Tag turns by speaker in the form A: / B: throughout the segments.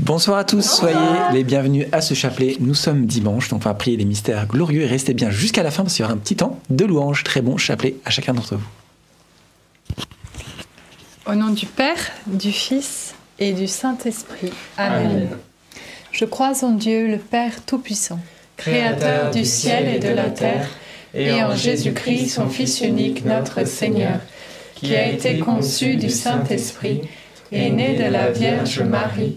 A: Bonsoir à tous, soyez les bienvenus à ce chapelet. Nous sommes dimanche, donc on va prier les mystères glorieux et restez bien jusqu'à la fin parce qu'il y aura un petit temps de louange. Très bon chapelet à chacun d'entre vous.
B: Au nom du Père, du Fils et du Saint-Esprit. Amen. Je crois en Dieu, le Père Tout-Puissant, Créateur du ciel et de la terre, et en Jésus-Christ, son Fils unique, notre Seigneur, qui a été conçu du Saint-Esprit, est né de la Vierge Marie,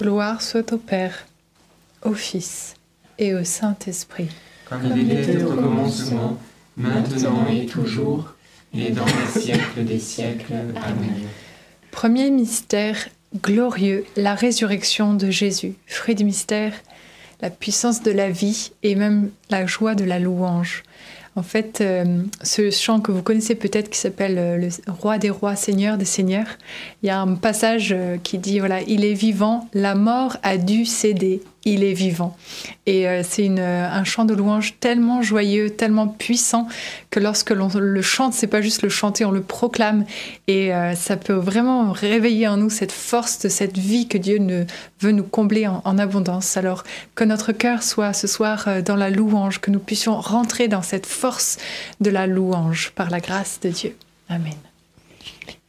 B: Gloire soit au Père, au Fils et au Saint-Esprit.
C: Comme il était au commencement, maintenant et toujours, et dans les siècles des siècles. Amen.
B: Premier mystère glorieux, la résurrection de Jésus. Fruit du mystère, la puissance de la vie et même la joie de la louange. En fait, euh, ce chant que vous connaissez peut-être qui s'appelle euh, Le Roi des Rois, Seigneur des Seigneurs, il y a un passage euh, qui dit, voilà, il est vivant, la mort a dû céder, il est vivant. Et c'est un chant de louange tellement joyeux, tellement puissant, que lorsque l'on le chante, c'est pas juste le chanter, on le proclame. Et ça peut vraiment réveiller en nous cette force de cette vie que Dieu veut nous combler en, en abondance. Alors que notre cœur soit ce soir dans la louange, que nous puissions rentrer dans cette force de la louange par la grâce de Dieu. Amen.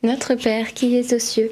D: Notre Père qui es aux cieux,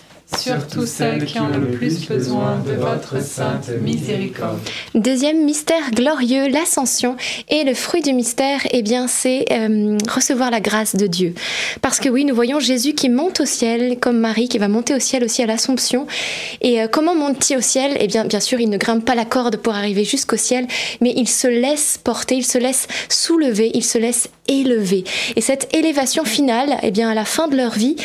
C: surtout celles qui ont le plus besoin de votre sainte miséricorde.
D: Deuxième mystère glorieux, l'ascension. Et le fruit du mystère, eh bien, c'est euh, recevoir la grâce de Dieu. Parce que oui, nous voyons Jésus qui monte au ciel, comme Marie qui va monter au ciel aussi à l'Assomption. Et euh, comment monte-t-il au ciel? Eh bien, bien sûr, il ne grimpe pas la corde pour arriver jusqu'au ciel, mais il se laisse porter, il se laisse soulever, il se laisse élever. Et cette élévation finale, eh bien, à la fin de leur vie,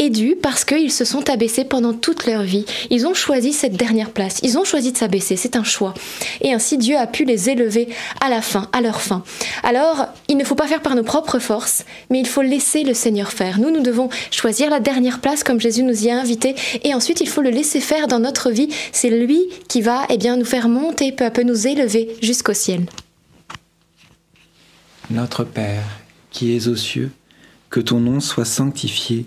D: est due parce qu'ils se sont abaissés pendant toute leur vie. Ils ont choisi cette dernière place. Ils ont choisi de s'abaisser. C'est un choix. Et ainsi, Dieu a pu les élever à la fin, à leur fin. Alors, il ne faut pas faire par nos propres forces, mais il faut laisser le Seigneur faire. Nous, nous devons choisir la dernière place comme Jésus nous y a invités. Et ensuite, il faut le laisser faire dans notre vie. C'est lui qui va, eh bien, nous faire monter peu à peu, nous élever jusqu'au ciel.
A: Notre Père, qui es aux cieux, que ton nom soit sanctifié,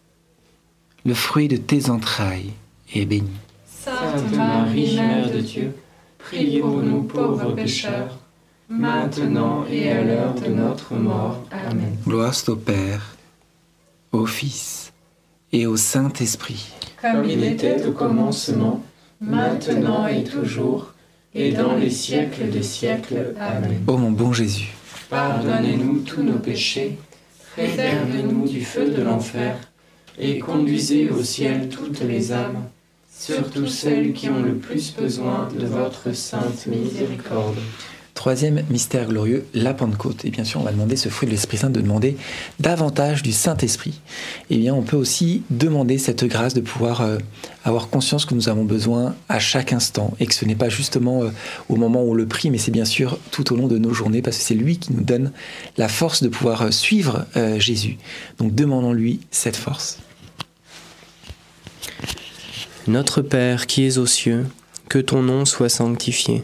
A: le fruit de tes entrailles, est béni.
C: Sainte Marie, Mère de Dieu, priez pour nous pauvres pécheurs, maintenant et à l'heure de notre mort. Amen.
A: Gloire au Père, au Fils et au Saint-Esprit.
C: Comme il était au commencement, maintenant et toujours, et dans les siècles des siècles. Amen.
A: Ô mon bon Jésus,
C: Pardonnez-nous tous nos péchés, préservez-nous du feu de l'enfer, et conduisez au ciel toutes les âmes, surtout celles qui ont le plus besoin de votre sainte miséricorde.
A: Troisième mystère glorieux, la Pentecôte. Et bien sûr, on va demander ce fruit de l'Esprit Saint de demander davantage du Saint-Esprit. Et bien, on peut aussi demander cette grâce de pouvoir euh, avoir conscience que nous avons besoin à chaque instant et que ce n'est pas justement euh, au moment où on le prie, mais c'est bien sûr tout au long de nos journées parce que c'est lui qui nous donne la force de pouvoir euh, suivre Jésus. Donc demandons-lui cette force.
E: Notre Père qui es aux cieux, que ton nom soit sanctifié,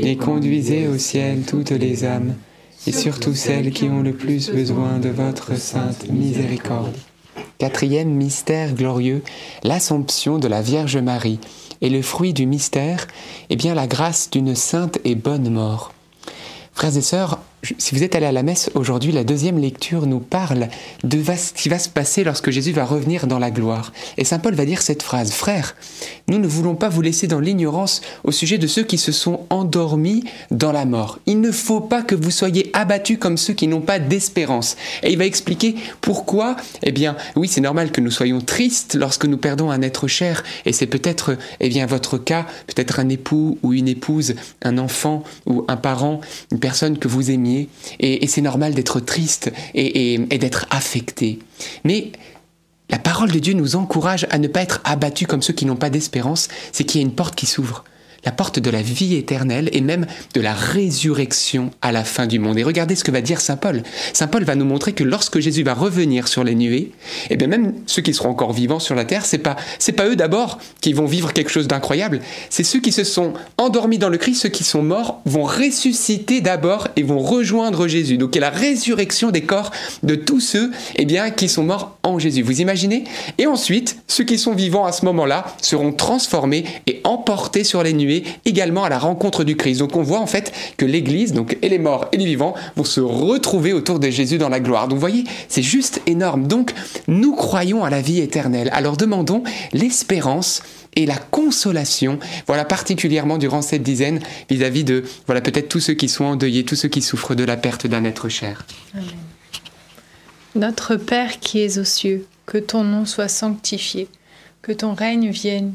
C: et conduisez au ciel toutes les âmes, et surtout celles qui ont le plus besoin de votre sainte miséricorde.
F: Quatrième mystère glorieux, l'Assomption de la Vierge Marie. Et le fruit du mystère, eh bien la grâce d'une sainte et bonne mort. Frères et sœurs, si vous êtes allés à la messe aujourd'hui, la deuxième lecture nous parle de ce qui va se passer lorsque Jésus va revenir dans la gloire. Et Saint Paul va dire cette phrase, Frères, nous ne voulons pas vous laisser dans l'ignorance au sujet de ceux qui se sont endormis dans la mort. Il ne faut pas que vous soyez abattus comme ceux qui n'ont pas d'espérance. Et il va expliquer pourquoi, eh bien, oui, c'est normal que nous soyons tristes lorsque nous perdons un être cher, et c'est peut-être, eh bien, votre cas, peut-être un époux ou une épouse, un enfant ou un parent, une personne que vous et, c'est normal d'être triste et d'être affecté. Mais la parole de Dieu nous encourage à ne pas être abattus comme ceux qui n'ont pas d'espérance, c'est qu'il y a une porte qui s'ouvre. La porte de la vie éternelle et même de la résurrection à la fin du monde. Et regardez ce que va dire Saint Paul. Saint Paul va nous montrer que lorsque Jésus va revenir sur les nuées, et bien même ceux qui seront encore vivants sur la terre, c'est pas c'est pas eux d'abord qui vont vivre quelque chose d'incroyable, c'est ceux qui se sont endormis dans le Christ, ceux qui sont morts vont ressusciter d'abord et vont rejoindre Jésus. Donc il y a la résurrection des corps de tous ceux eh bien qui sont morts en Jésus. Vous imaginez? Et ensuite, ceux qui sont vivants à ce moment-là seront transformés et emportés sur les nuées également à la rencontre du Christ. Donc on voit en fait que l'Église, donc et les morts et les vivants, vont se retrouver autour de Jésus dans la gloire. Donc vous voyez, c'est juste énorme. Donc nous croyons à la vie éternelle. Alors demandons l'espérance et la consolation, voilà particulièrement durant cette dizaine vis-à-vis de, voilà peut-être tous ceux qui sont endeuillés, tous ceux qui souffrent de la perte d'un être cher.
B: Notre Père qui es aux cieux, que ton nom soit sanctifié, que ton règne vienne,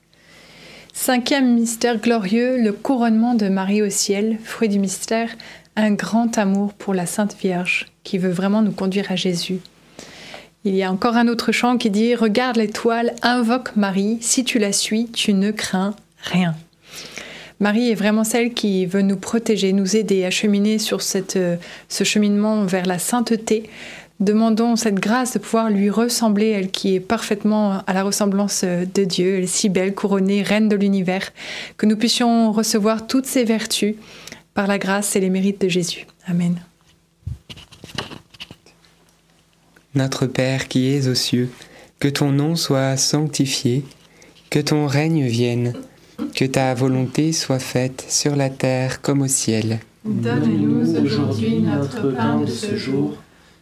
B: Cinquième mystère glorieux, le couronnement de Marie au ciel, fruit du mystère, un grand amour pour la Sainte Vierge qui veut vraiment nous conduire à Jésus. Il y a encore un autre chant qui dit Regarde l'étoile, invoque Marie, si tu la suis, tu ne crains rien. Marie est vraiment celle qui veut nous protéger, nous aider à cheminer sur euh, ce cheminement vers la sainteté. Demandons cette grâce de pouvoir lui ressembler, elle qui est parfaitement à la ressemblance euh, de Dieu, elle est si belle, couronnée, reine de l'univers, que nous puissions recevoir toutes ses vertus par la grâce et les mérites de Jésus. Amen.
F: Notre Père qui es aux cieux, que ton nom soit sanctifié, que ton règne vienne, que ta volonté soit faite sur la terre comme au ciel.
G: Donne-nous aujourd'hui notre pain de ce jour.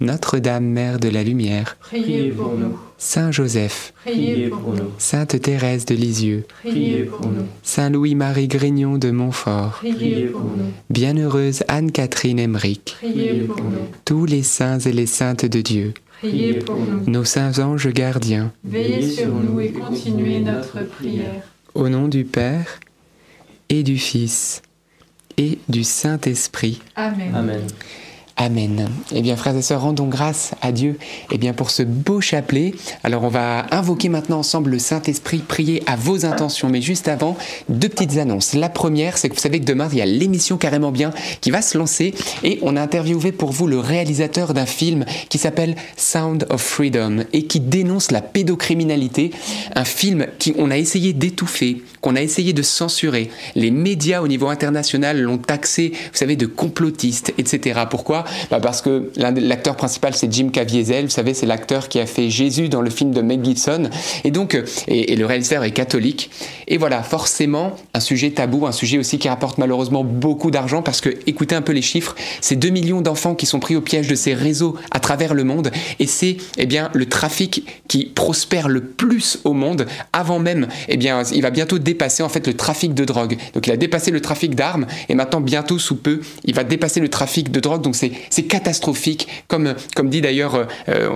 F: Notre-Dame, Mère de la Lumière,
C: Priez pour nous.
F: Saint Joseph,
C: Priez pour nous.
F: Sainte Thérèse de Lisieux,
C: Priez pour nous.
F: Saint Louis-Marie Grignon de Montfort,
C: Priez pour nous.
F: Bienheureuse Anne-Catherine Emmerich,
C: Priez pour nous.
F: tous les saints et les saintes de Dieu,
C: Priez pour nous.
F: nos saints anges gardiens,
C: Veillez sur nous et continuez notre prière.
F: au nom du Père et du Fils et du Saint-Esprit.
B: Amen.
C: Amen.
F: Amen. Eh bien, frères et sœurs, rendons grâce à Dieu eh bien, pour ce beau chapelet. Alors, on va invoquer maintenant ensemble le Saint-Esprit, prier à vos intentions. Mais juste avant, deux petites annonces. La première, c'est que vous savez que demain, il y a l'émission Carrément Bien qui va se lancer et on a interviewé pour vous le réalisateur d'un film qui s'appelle Sound of Freedom et qui dénonce la pédocriminalité. Un film qu'on a essayé d'étouffer, qu'on a essayé de censurer. Les médias au niveau international l'ont taxé, vous savez, de complotiste, etc. Pourquoi? Bah Parce que l'acteur principal, c'est Jim Caviezel, vous savez, c'est l'acteur qui a fait Jésus dans le film de Mel Gibson, et donc, euh, et, le réalisateur est catholique. Et voilà, forcément, un sujet tabou, un sujet aussi qui rapporte malheureusement beaucoup d'argent, parce que, écoutez un peu les chiffres, c'est 2 millions d'enfants qui sont pris au piège de ces réseaux à travers le monde, et c'est, eh bien, le trafic qui prospère le plus au monde, avant même, eh bien, il va bientôt dépasser, en fait, le trafic de drogue. Donc, il a dépassé le trafic d'armes, et maintenant, bientôt, sous peu, il va dépasser le trafic de drogue, donc c'est c'est catastrophique. Comme, comme dit d'ailleurs euh, euh,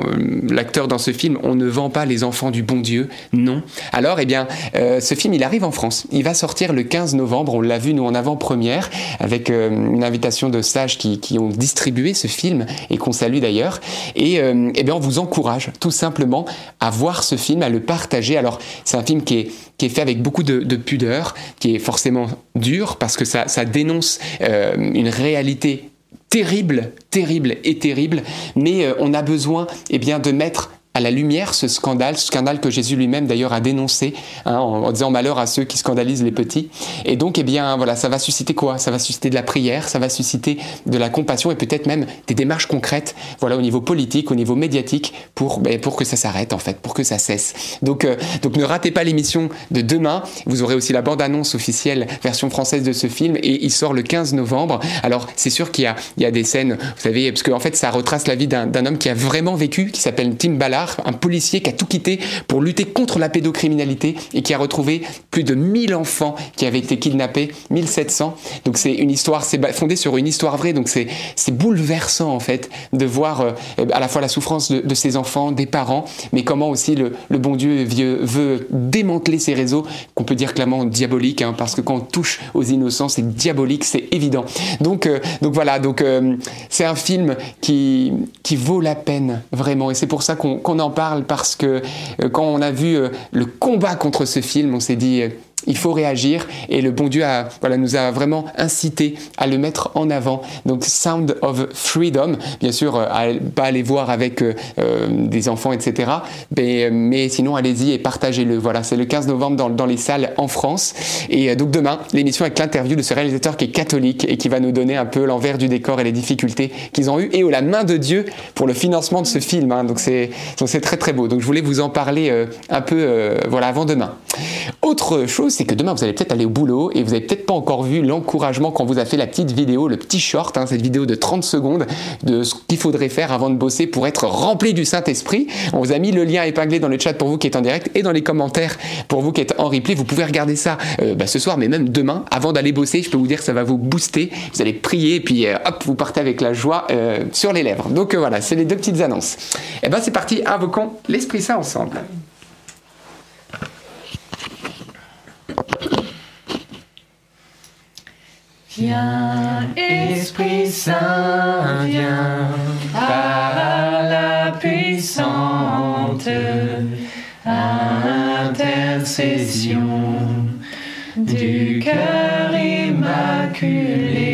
F: l'acteur dans ce film, on ne vend pas les enfants du bon Dieu. Non. Alors, eh bien, euh, ce film, il arrive en France. Il va sortir le 15 novembre. On l'a vu, nous, en avant-première, avec une invitation de sages qui, qui, ont distribué ce film et qu'on salue d'ailleurs. Et eh bien, on vous encourage tout simplement à voir ce film, à le partager. Alors, c'est un film qui est, qui est fait avec beaucoup de, de, pudeur, qui est forcément dur parce que ça, ça dénonce une réalité terrible, terrible et terrible, mais euh, on a besoin eh bien, de mettre à la lumière ce scandale, ce scandale que Jésus lui-même d'ailleurs a dénoncé, hein, en, disant malheur à ceux qui scandalisent les petits. Et donc, eh bien, voilà, ça va susciter quoi? Ça va susciter de la prière, ça va susciter de la compassion et peut-être même des démarches concrètes, voilà, au niveau politique, au niveau médiatique, pour, ben, pour que ça s'arrête en fait, pour que ça cesse. Donc, euh, donc ne ratez pas l'émission de demain. Vous aurez aussi la bande-annonce officielle, version française de ce film, et il sort le 15 novembre. Alors, c'est sûr qu'il y a, il y a des scènes, vous savez, parce qu'en en fait, ça retrace la vie d'un homme qui a vraiment vécu, qui s'appelle Tim Ballard un policier qui a tout quitté pour lutter contre la pédocriminalité et qui a retrouvé plus de 1000 enfants qui avaient été kidnappés, 1700. Donc c'est une histoire, c'est fondé sur une histoire vraie, donc c'est bouleversant en fait de voir euh, à la fois la souffrance de, de, ces enfants, des parents, mais comment aussi le, bon Dieu veut, démanteler ces réseaux qu'on peut dire clairement diaboliques, hein, parce que quand on touche aux innocents, c'est diabolique, c'est évident. Donc, euh, donc voilà, donc euh, c'est un film qui, qui vaut la peine vraiment, et c'est pour ça qu'on on en parle parce que euh, quand on a vu euh, le combat contre ce film, on s'est dit euh, il faut réagir et le bon Dieu a, voilà, nous a vraiment incité à le mettre en avant. Donc Sound of Freedom, bien sûr, euh, à, pas aller voir avec euh, euh, des enfants, etc. Mais, sinon, allez-y et partagez-le. Voilà, c'est le 15 novembre dans, dans, les salles en France. Et donc demain, l'émission avec l'interview de ce réalisateur qui est catholique et qui va nous donner un peu l'envers du décor et les difficultés qu'ils ont eues et la main de Dieu pour le financement de ce film. Hein. Donc c'est très très beau. Donc je voulais vous en parler un peu voilà avant demain. Autre chose c'est que demain, vous allez peut-être aller au boulot et vous n'avez peut-être pas encore vu l'encouragement quand vous a fait la petite vidéo, le petit short, hein, cette vidéo de 30 secondes de ce qu'il faudrait faire avant de bosser pour être rempli du Saint-Esprit. On vous a mis le lien épinglé dans le chat pour vous qui êtes en direct et dans les commentaires pour vous qui êtes en replay. Vous pouvez regarder ça euh, bah, ce soir, mais même demain, avant d'aller bosser. Je peux vous dire que ça va vous booster. Vous allez prier et puis euh, hop, vous partez avec la joie euh, sur les lèvres. Donc voilà, c'est les deux petites annonces. Et eh ben c'est parti, invoquons l'Esprit Saint ensemble.
C: Viens, Esprit Saint, viens, par la puissante intercession du cœur immaculé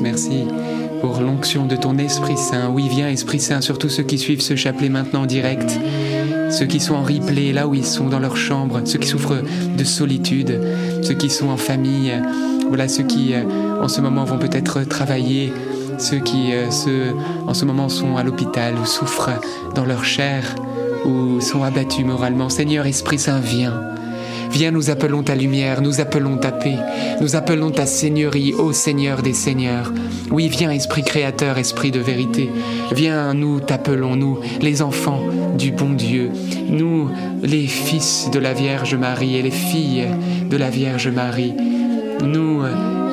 F: Merci pour l'onction de ton Esprit Saint. Oui, viens Esprit Saint, surtout ceux qui suivent ce chapelet maintenant en direct, ceux qui sont en replay, là où ils sont dans leur chambre, ceux qui souffrent de solitude, ceux qui sont en famille, voilà ceux qui euh, en ce moment vont peut-être travailler, ceux qui euh, en ce moment sont à l'hôpital ou souffrent dans leur chair ou sont abattus moralement. Seigneur Esprit Saint, viens. Viens, nous appelons ta lumière, nous appelons ta paix, nous appelons ta seigneurie, ô Seigneur des seigneurs. Oui, viens, Esprit créateur, Esprit de vérité. Viens, nous t'appelons, nous, les enfants du bon Dieu, nous, les fils de la Vierge Marie et les filles de la Vierge Marie, nous,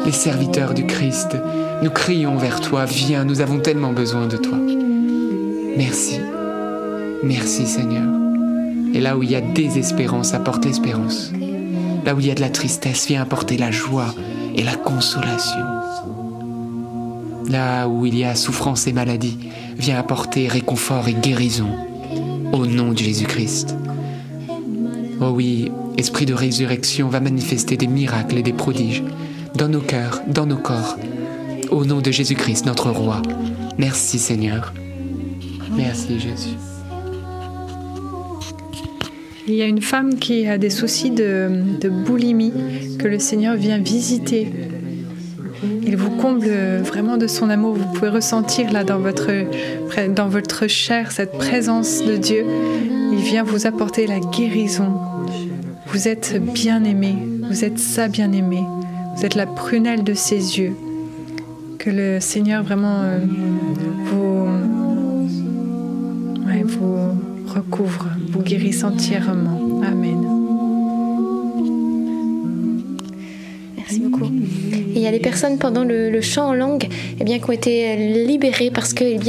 F: les serviteurs du Christ. Nous crions vers toi, viens, nous avons tellement besoin de toi. Merci. Merci Seigneur. Et là où il y a désespérance, apporte l'espérance. Là où il y a de la tristesse, viens apporter la joie et la consolation. Là où il y a souffrance et maladie, viens apporter réconfort et guérison. Au nom de Jésus-Christ. Oh oui, Esprit de résurrection va manifester des miracles et des prodiges dans nos cœurs, dans nos corps. Au nom de Jésus-Christ, notre Roi. Merci Seigneur. Merci Jésus.
B: Il y a une femme qui a des soucis de, boulimie que le Seigneur vient visiter. Il vous comble vraiment de son amour. Vous pouvez ressentir là dans votre, dans votre chair cette présence de Dieu. Il vient vous apporter la guérison. Vous êtes bien aimé. Vous êtes sa bien aimé. Vous êtes la prunelle de ses yeux. Que le Seigneur vraiment euh, vous, vous recouvre, vous guérisse entièrement. Amen.
D: Merci beaucoup. Il y a des personnes pendant le, chant en langue eh bien, qui ont été libérées parce que eh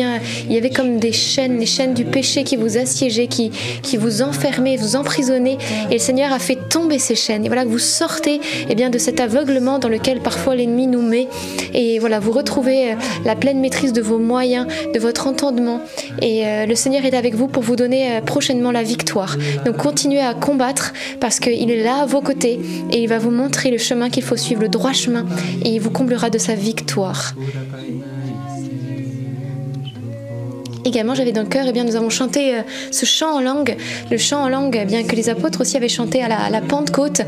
D: y avait comme des chaînes, les chaînes du péché qui vous assiégeaient, qui, qui vous enfermaient, vous emprisonnaient. Et le Seigneur a fait tomber ces chaînes. Et voilà vous sortez eh bien, de cet aveuglement dans lequel parfois l'ennemi nous met. Et voilà, vous retrouvez euh, la pleine maîtrise de vos moyens, de votre entendement. Et euh, le Seigneur est avec vous pour vous donner euh, prochainement la victoire. Donc continuez à combattre parce qu'il est là à vos côtés et il va vous montrer le chemin qu'il faut suivre, le droit chemin et il vous comblera de sa victoire. Également, j'avais dans le cœur, et eh bien, nous avons chanté euh, ce chant en langue, le chant en langue, eh bien que les apôtres aussi avaient chanté à la, Pentecôte.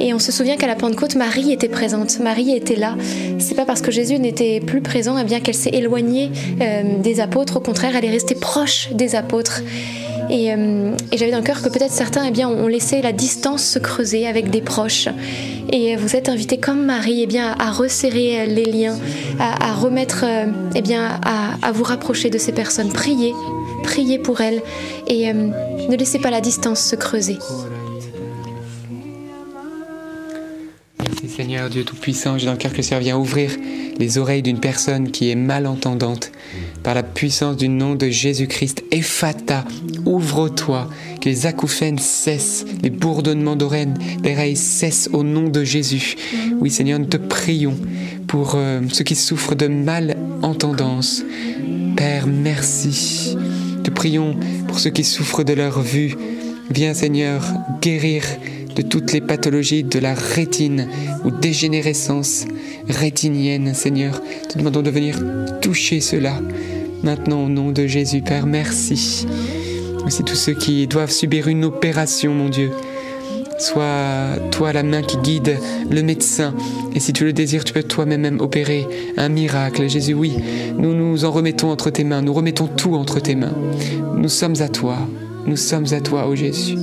D: Et on se souvient qu'à la Pentecôte, Marie était présente, Marie était là. C'est pas parce que Jésus n'était plus présent, eh bien qu'elle s'est éloignée euh, des apôtres. Au contraire, elle est restée proche des apôtres. Euh, et, j'avais dans le cœur que peut-être certains eh bien, ont laissé la distance se creuser avec des proches. Et vous êtes invités comme Marie eh bien, à resserrer les liens, à, remettre, eh bien, à, vous rapprocher de ces personnes. Priez, priez pour elles et euh, ne laissez pas la distance se creuser.
F: Seigneur Dieu Tout-Puissant, j'ai dans le cœur que le Seigneur vient ouvrir les oreilles d'une personne qui est malentendante par la puissance du nom de Jésus-Christ. Ephata, ouvre-toi, que les acouphènes cessent, les bourdonnements d'oreilles cessent au nom de Jésus. Oui Seigneur, nous te prions pour euh, ceux qui souffrent de malentendance. Père, merci. Te prions pour ceux qui souffrent de leur vue. Viens Seigneur guérir de toutes les pathologies de la rétine ou dégénérescence rétinienne, Seigneur. Te demandons de venir toucher cela. Maintenant, au nom de Jésus, Père, merci. Merci tous ceux qui doivent subir une opération, mon Dieu. Sois toi la main qui guide le médecin. Et si tu le désires, tu peux toi-même opérer un miracle. Jésus, oui, nous nous en remettons entre tes mains. Nous remettons tout entre tes mains. Nous sommes à toi. Nous sommes à toi, ô Jésus.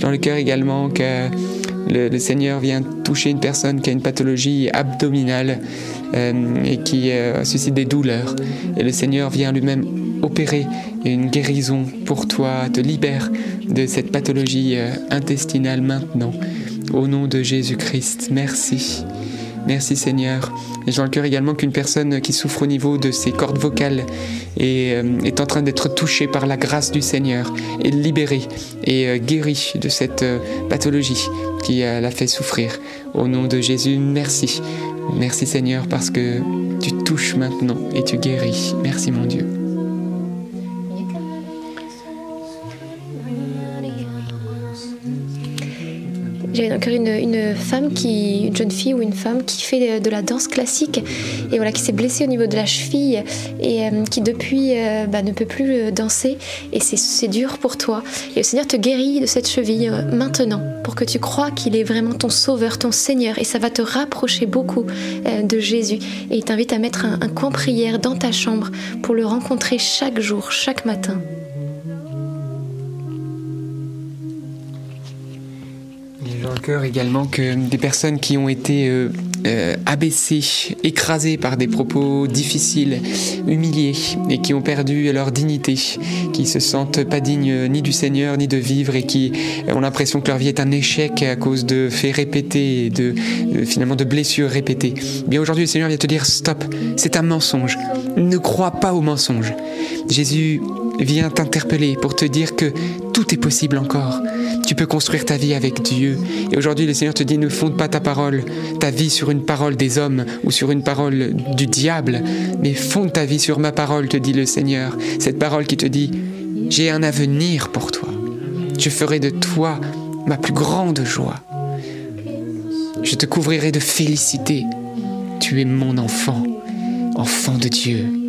F: Dans le cœur également que le, Seigneur vient toucher une personne qui a une pathologie abdominale euh, et qui euh, suscite des douleurs. Et le Seigneur vient lui-même opérer une guérison pour toi, te libère de cette pathologie euh, intestinale maintenant. Au nom de Jésus-Christ, merci. Merci Seigneur. Et j'ai le cœur également qu'une personne qui souffre au niveau de ses cordes vocales est, est en train d'être touchée par la grâce du Seigneur et libérée et guérie de cette pathologie qui l'a fait souffrir. Au nom de Jésus, merci. Merci Seigneur parce que tu touches maintenant et tu guéris. Merci mon Dieu.
D: J'ai encore une, une femme qui, une jeune fille ou une femme qui fait de la danse classique et voilà qui s'est blessée au niveau de la cheville et euh, qui depuis euh, bah, ne peut plus euh, danser et c'est dur pour toi. Et le Seigneur te guérit de cette cheville maintenant pour que tu crois qu'il est vraiment ton sauveur, ton Seigneur et ça va te rapprocher beaucoup de Jésus. Et il t'invite à mettre un, un coin prière dans ta chambre pour le rencontrer chaque jour, chaque matin.
F: Également que des personnes qui ont été euh, euh, abaissées, écrasées par des propos difficiles, humiliées et qui ont perdu leur dignité, qui se sentent pas dignes ni du Seigneur ni de vivre et qui ont l'impression que leur vie est un échec à cause de faits répétés et de, de finalement de blessures répétées. Bien aujourd'hui le Seigneur vient te dire stop, c'est un mensonge. Ne crois pas au mensonge. Jésus vient t'interpeller pour te dire que tout est possible encore. Tu peux construire ta vie avec Dieu. Et aujourd'hui, le Seigneur te dit, ne fonde pas ta parole, ta vie sur une parole des hommes ou sur une parole du diable, mais fonde ta vie sur ma parole, te dit le Seigneur. Cette parole qui te dit, j'ai un avenir pour toi. Je ferai de toi ma plus grande joie. Je te couvrirai de félicité. Tu es mon enfant, enfant de Dieu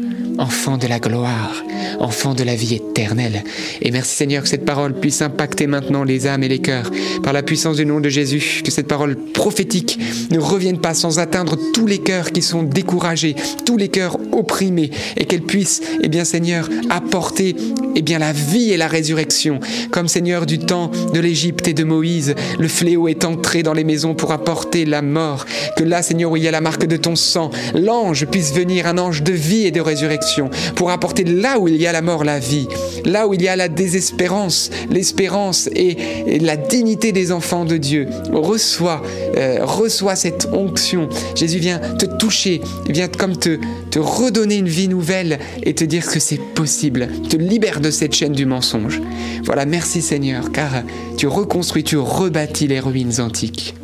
F: enfant de la gloire, enfant de la vie éternelle. Et merci Seigneur que cette parole puisse impacter maintenant les âmes et les cœurs par la puissance du nom de Jésus, que cette parole prophétique ne revienne pas sans atteindre tous les cœurs qui sont découragés, tous les cœurs opprimés, et qu'elle puisse, eh bien Seigneur, apporter eh bien la vie et la résurrection, comme Seigneur du temps de l'Égypte et de Moïse, le fléau est entré dans les maisons pour apporter la mort, que là Seigneur où il y a la marque de ton sang, l'ange puisse venir, un ange de vie et de résurrection, pour apporter là où il y a la mort la vie, là où il y a la désespérance, l'espérance et, la dignité des enfants de Dieu. Reçois, euh, reçois cette onction. Jésus vient te toucher, vient comme te, te redonner une vie nouvelle et te dire que c'est possible, te libère de cette chaîne du mensonge. Voilà, merci Seigneur, car tu reconstruis, tu rebâtis les ruines antiques.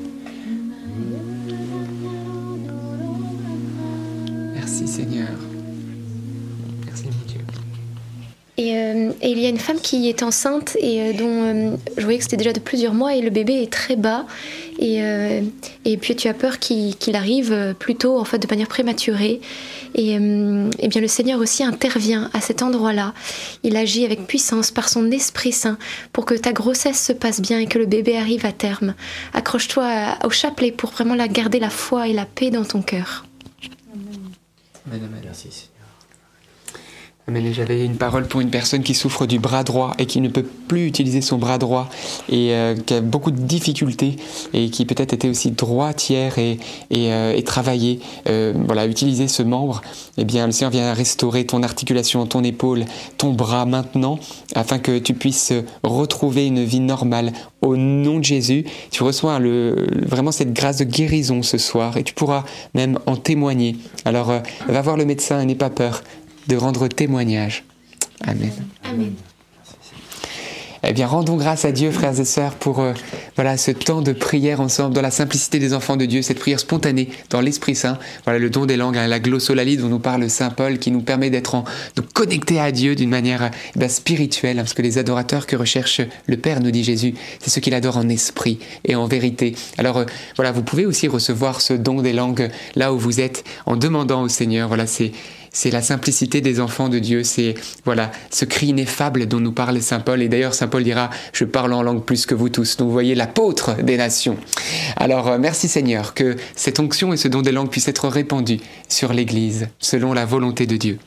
D: Et, il y a une femme qui est enceinte et euh, dont euh, je voyais que c'était déjà de plusieurs mois et le bébé est très bas. Et, euh, et puis tu as peur qu'il qu'il arrive plutôt en fait de manière prématurée. Et, euh, et bien le Seigneur aussi intervient à cet endroit-là. Il agit avec puissance par son Esprit Saint pour que ta grossesse se passe bien et que le bébé arrive à terme. Accroche-toi au chapelet pour vraiment la garder la foi et la paix dans ton cœur.
F: Amen, amen.
C: Merci
F: Et J'avais une parole pour une personne qui souffre du bras droit et qui ne peut plus utiliser son bras droit et euh, qui a beaucoup de difficultés et qui peut-être était aussi droitière et, et, euh, euh, voilà, utiliser ce membre. Eh bien, le Seigneur vient restaurer ton articulation, ton épaule, ton bras maintenant, afin que tu puisses retrouver une vie normale. Au nom de Jésus, tu reçois vraiment cette grâce de guérison ce soir et tu pourras même en témoigner. Alors, euh, va voir le médecin et n'aie pas peur de rendre témoignage. Amen.
D: Amen.
F: Eh bien, rendons grâce à Dieu, frères et sœurs, pour euh, voilà ce temps de prière ensemble, dans la simplicité des enfants de Dieu, cette prière spontanée dans l'Esprit Saint. Voilà le don des langues, hein, la glossolalie dont nous parle Saint Paul, qui nous permet d'être connecter à Dieu d'une manière euh, eh bien, spirituelle, hein, parce que les adorateurs que recherche le Père, nous dit Jésus, c'est ceux qu'il adore en esprit et en vérité. Alors euh, voilà, vous pouvez aussi recevoir ce don des langues là où vous êtes, en demandant au Seigneur. Voilà, c'est c'est la simplicité des enfants de Dieu, c'est voilà ce cri ineffable dont nous parle Saint Paul. Et d'ailleurs, Saint Paul dira Je parle en langue plus que vous tous. Donc vous voyez l'apôtre des nations. Alors euh, merci Seigneur que cette onction et ce don des langues puissent être répandus sur l'Église selon la volonté de Dieu.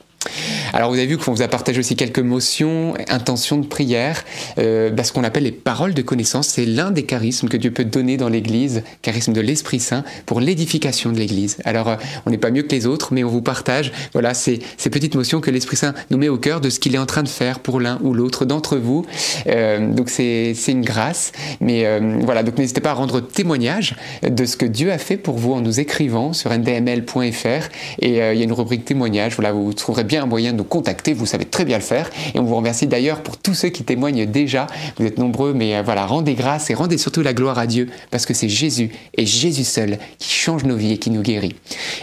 F: Alors vous avez vu qu'on vous a partagé aussi quelques motions, intentions de prière, euh, bah, ce qu'on appelle les paroles de connaissance. C'est l'un des charismes que Dieu peut donner dans l'Église, charisme de l'Esprit Saint, pour l'édification de l'Église. Alors euh, on n'est pas mieux que les autres, mais on vous partage voilà ces, ces petites motions que l'Esprit Saint nous met au cœur de ce qu'il est en train de faire pour l'un ou l'autre d'entre vous. Euh, donc c'est une grâce, mais voilà. Donc n'hésitez pas à rendre témoignage de ce que Dieu a fait pour vous en nous écrivant sur ndml.fr et il y a une rubrique témoignage. Voilà, vous trouverez un moyen de nous contacter. Vous savez très bien le faire et on vous remercie d'ailleurs pour tous ceux qui témoignent déjà. Vous êtes nombreux, mais euh, voilà, rendez grâce et rendez surtout la gloire à Dieu parce que c'est Jésus et Jésus seul qui change nos vies et qui nous guérit.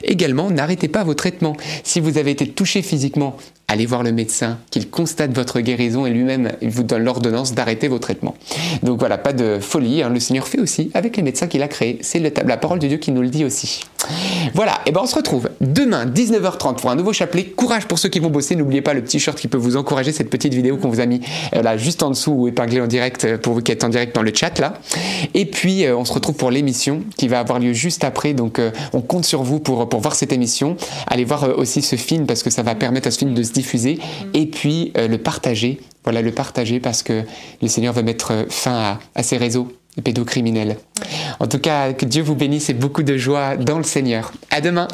F: Également, n'arrêtez pas vos traitements. Si vous avez été touché physiquement allez voir le médecin, qu'il constate votre guérison et lui-même vous donne l'ordonnance d'arrêter vos traitements. Donc voilà, pas de folie, hein. le Seigneur fait aussi avec les médecins qu'il a créés. C'est la parole de Dieu qui nous le dit aussi. Voilà, et ben on se retrouve demain 19h30 pour un nouveau chapelet. Courage pour ceux qui vont bosser, n'oubliez pas le petit shirt qui peut vous encourager, cette petite vidéo qu'on vous a mis euh, là juste en dessous ou épinglée en direct euh, pour vous qui êtes en direct dans le chat là. Et puis euh, on se retrouve pour l'émission qui va avoir lieu juste après, donc on compte sur vous pour, pour voir cette émission. Allez voir aussi ce film parce que ça va permettre à ce film de se diffuser et puis le partager. Voilà, le partager parce que le Seigneur va mettre fin à, ces réseaux pédocriminels. En tout cas, que Dieu vous bénisse et beaucoup de joie dans le Seigneur. À demain.